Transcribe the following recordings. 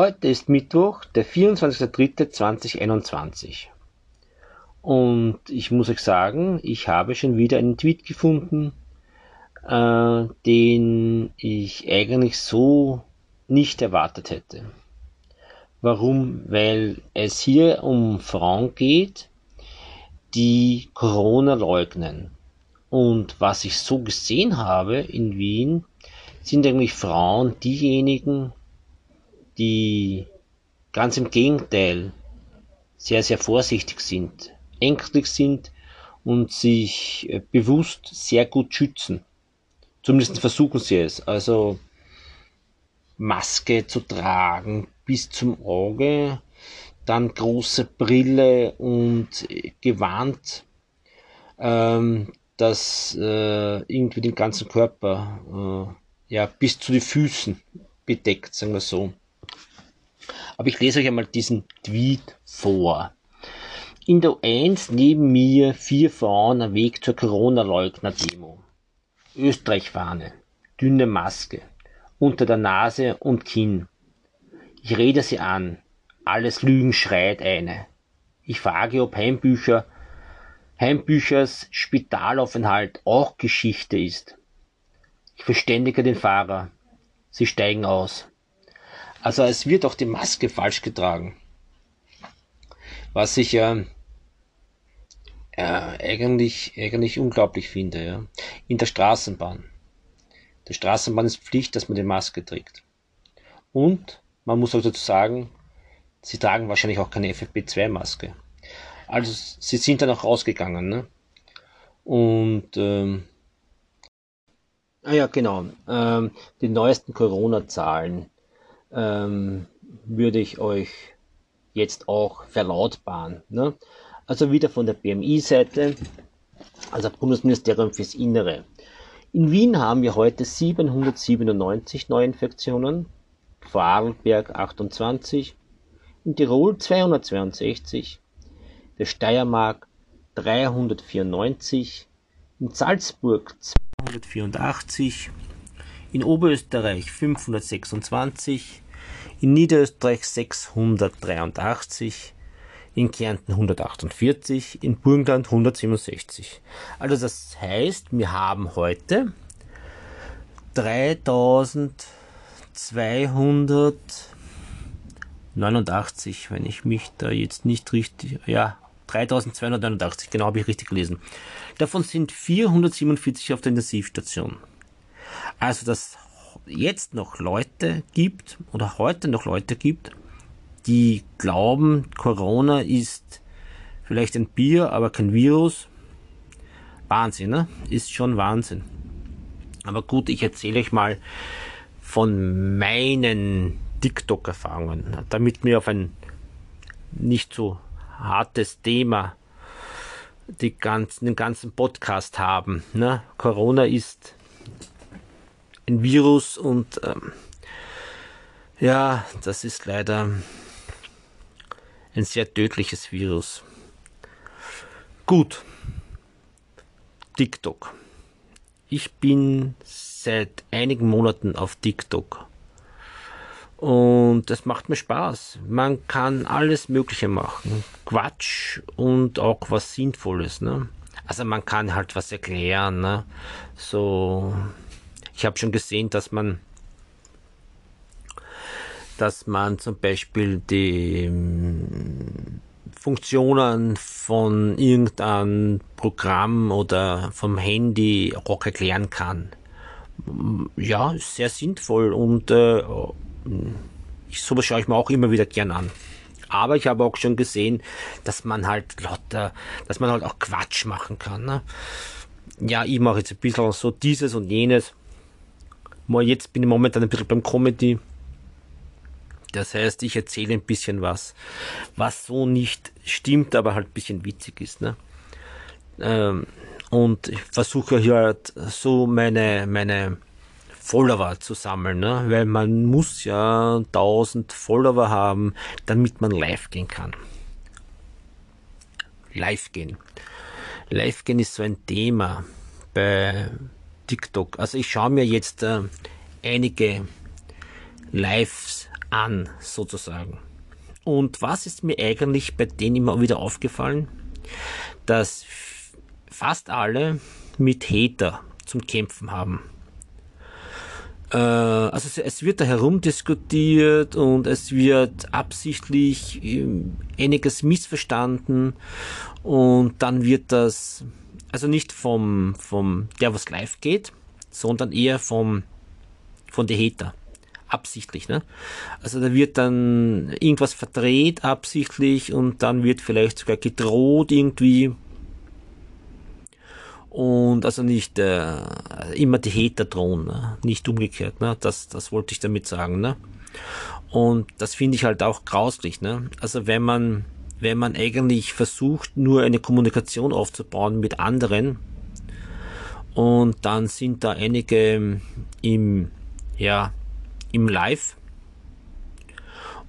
Heute ist Mittwoch, der 24.03.2021. Und ich muss euch sagen, ich habe schon wieder einen Tweet gefunden, äh, den ich eigentlich so nicht erwartet hätte. Warum? Weil es hier um Frauen geht, die Corona leugnen. Und was ich so gesehen habe in Wien, sind eigentlich Frauen diejenigen, die ganz im Gegenteil sehr, sehr vorsichtig sind, ängstlich sind und sich äh, bewusst sehr gut schützen. Zumindest versuchen sie es. Also Maske zu tragen bis zum Auge, dann große Brille und Gewand, ähm, das äh, irgendwie den ganzen Körper äh, ja bis zu den Füßen bedeckt, sagen wir so. Aber ich lese euch einmal diesen Tweet vor. In der 1 neben mir vier Frauen am Weg zur Corona-Leugner-Demo. Österreich-Fahne, dünne Maske, unter der Nase und Kinn. Ich rede sie an, alles Lügen schreit eine. Ich frage, ob Heimbücher, Heimbüchers Spitalaufenthalt auch Geschichte ist. Ich verständige den Fahrer. Sie steigen aus. Also es wird auch die Maske falsch getragen. Was ich ja äh, äh, eigentlich, eigentlich unglaublich finde. Ja. In der Straßenbahn. Der Straßenbahn ist Pflicht, dass man die Maske trägt. Und man muss auch dazu sagen, sie tragen wahrscheinlich auch keine FFP2-Maske. Also sie sind dann auch rausgegangen. Ne? Und ähm, ah ja, genau. Ähm, die neuesten Corona-Zahlen ähm, würde ich euch jetzt auch verlautbaren. Ne? Also wieder von der BMI-Seite, also Bundesministerium fürs Innere. In Wien haben wir heute 797 Neuinfektionen, Vorarlberg 28, in Tirol 262, der Steiermark 394, in Salzburg 284, in Oberösterreich 526, in Niederösterreich 683, in Kärnten 148, in Burgenland 167. Also das heißt, wir haben heute 3289, wenn ich mich da jetzt nicht richtig, ja, 3289, genau habe ich richtig gelesen. Davon sind 447 auf der Intensivstation. Also, dass jetzt noch Leute gibt oder heute noch Leute gibt, die glauben, Corona ist vielleicht ein Bier, aber kein Virus. Wahnsinn, ne? Ist schon Wahnsinn. Aber gut, ich erzähle euch mal von meinen TikTok-Erfahrungen, damit wir auf ein nicht so hartes Thema die ganzen, den ganzen Podcast haben. Ne? Corona ist ein Virus und ähm, ja, das ist leider ein sehr tödliches Virus. Gut. TikTok. Ich bin seit einigen Monaten auf TikTok. Und das macht mir Spaß. Man kann alles Mögliche machen. Quatsch und auch was Sinnvolles. Ne? Also man kann halt was erklären. Ne? So ich habe schon gesehen, dass man dass man zum Beispiel die ähm, Funktionen von irgendeinem Programm oder vom Handy auch erklären kann. Ja, sehr sinnvoll und äh, ich, sowas schaue ich mir auch immer wieder gern an. Aber ich habe auch schon gesehen, dass man halt lauter, dass man halt auch Quatsch machen kann. Ne? Ja, ich mache jetzt ein bisschen so dieses und jenes. Jetzt bin ich momentan ein bisschen beim Comedy. Das heißt, ich erzähle ein bisschen was, was so nicht stimmt, aber halt ein bisschen witzig ist. Ne? Ähm, und ich versuche hier halt so meine, meine Follower zu sammeln, ne? weil man muss ja 1000 Follower haben, damit man live gehen kann. Live gehen. Live gehen ist so ein Thema bei TikTok. Also ich schaue mir jetzt äh, einige Lives an, sozusagen. Und was ist mir eigentlich bei denen immer wieder aufgefallen? Dass fast alle mit Hater zum Kämpfen haben. Äh, also es wird da herumdiskutiert und es wird absichtlich ähm, einiges missverstanden und dann wird das, also nicht vom, vom der, was live geht, sondern eher vom, von der Hater. Absichtlich, ne? Also da wird dann irgendwas verdreht absichtlich und dann wird vielleicht sogar gedroht irgendwie, und also nicht äh, immer die Hater drohen, ne? nicht umgekehrt. Ne? Das, das wollte ich damit sagen. Ne? Und das finde ich halt auch grauslich. Ne? Also wenn man, wenn man eigentlich versucht, nur eine Kommunikation aufzubauen mit anderen und dann sind da einige im, ja, im Live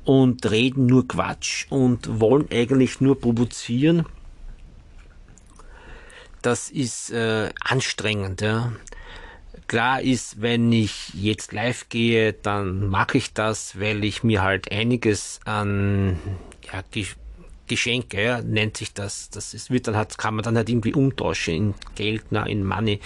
und reden nur Quatsch und wollen eigentlich nur provozieren das ist äh, anstrengend. Ja. Klar ist, wenn ich jetzt live gehe, dann mache ich das, weil ich mir halt einiges an ja, Geschenke, ja, nennt sich das. Das ist, wird dann halt, kann man dann halt irgendwie umtauschen in Geld, na, in Money.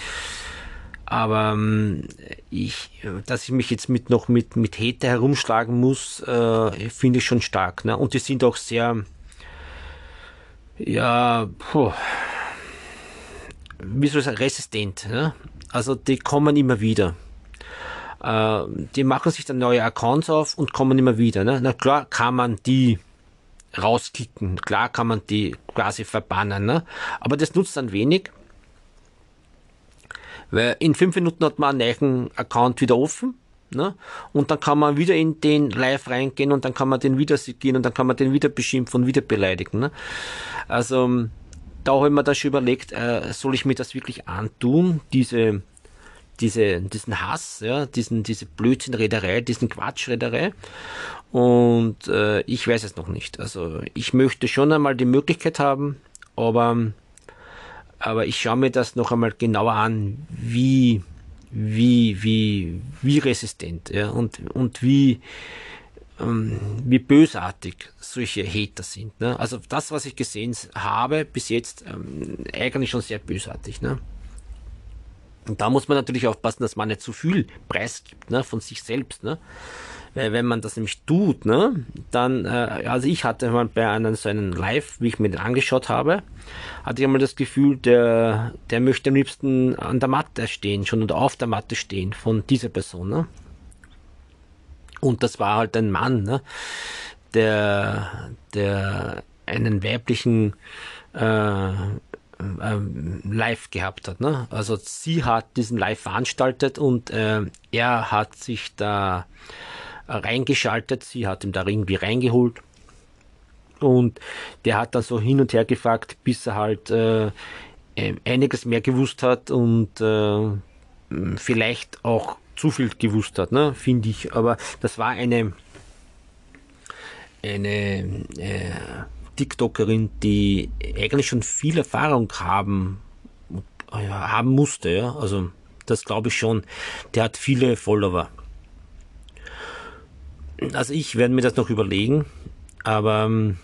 Aber ähm, ich, dass ich mich jetzt mit noch mit mit Hete herumschlagen muss, äh, finde ich schon stark. Ne? Und die sind auch sehr, ja, puh, wie soll ich sagen, resistent. Ne? Also die kommen immer wieder. Äh, die machen sich dann neue Accounts auf und kommen immer wieder. Ne? Na klar kann man die rauskicken, klar kann man die quasi verbannen, ne? aber das nutzt dann wenig. Weil in fünf Minuten hat man einen neuen Account wieder offen. Ne? Und dann kann man wieder in den Live reingehen und dann kann man den wieder gehen und dann kann man den wieder beschimpfen und wieder beleidigen. Ne? Also da habe ich mir dann schon überlegt, äh, soll ich mir das wirklich antun, diese, diese, diesen Hass, ja, diesen, diese Blödsinnrederei, diesen Quatschrederei. Und äh, ich weiß es noch nicht. Also ich möchte schon einmal die Möglichkeit haben, aber, aber ich schaue mir das noch einmal genauer an, wie, wie, wie, wie resistent, ja, und, und wie, ähm, wie bösartig solche Hater sind. Ne? Also das, was ich gesehen habe bis jetzt, ähm, eigentlich schon sehr bösartig. Ne? Und da muss man natürlich aufpassen, dass man nicht zu viel preisgibt ne, von sich selbst. Ne? Weil wenn man das nämlich tut, ne, dann, äh, also ich hatte mal bei einem so einem Live, wie ich mir den angeschaut habe, hatte ich einmal das Gefühl, der, der möchte am liebsten an der Matte stehen, schon oder auf der Matte stehen von dieser Person. Ne? Und das war halt ein Mann, ne? der, der einen weiblichen äh, äh, Live gehabt hat. Ne? Also sie hat diesen Live veranstaltet und äh, er hat sich da reingeschaltet, sie hat ihm da irgendwie reingeholt und der hat dann so hin und her gefragt, bis er halt äh, äh einiges mehr gewusst hat und äh, vielleicht auch zu viel gewusst hat, ne, finde ich. Aber das war eine, eine äh, TikTokerin, die eigentlich schon viel Erfahrung haben, haben musste, ja. Also das glaube ich schon. Der hat viele Follower. Also ich werde mir das noch überlegen, aber ähm,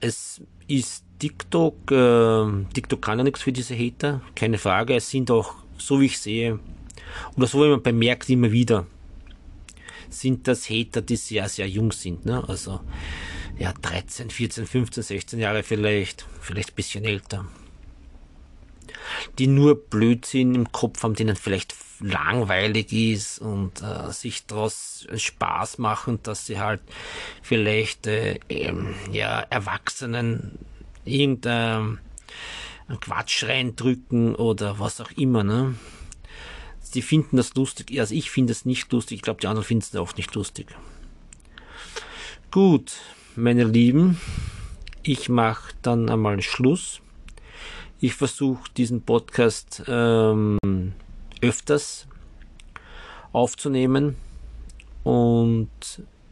es ist TikTok, äh, TikTok kann ja nichts für diese Hater, keine Frage. Es sind auch, so wie ich sehe, oder so wie man bemerkt immer wieder, sind das Hater, die sehr, sehr jung sind. Ne? Also ja, 13, 14, 15, 16 Jahre vielleicht, vielleicht ein bisschen älter. Die nur Blödsinn im Kopf haben, denen vielleicht langweilig ist und äh, sich daraus Spaß machen, dass sie halt vielleicht äh, ähm, ja, Erwachsenen irgendein Quatsch reindrücken oder was auch immer. Ne? die finden das lustig. Also ich finde es nicht lustig. Ich glaube, die anderen finden es oft nicht lustig. Gut, meine Lieben, ich mache dann einmal Schluss. Ich versuche diesen Podcast ähm, öfters aufzunehmen und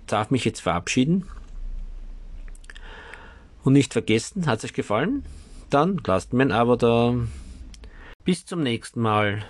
darf mich jetzt verabschieden. Und nicht vergessen, hat es euch gefallen? Dann lasst mir ein Abo da. Bis zum nächsten Mal.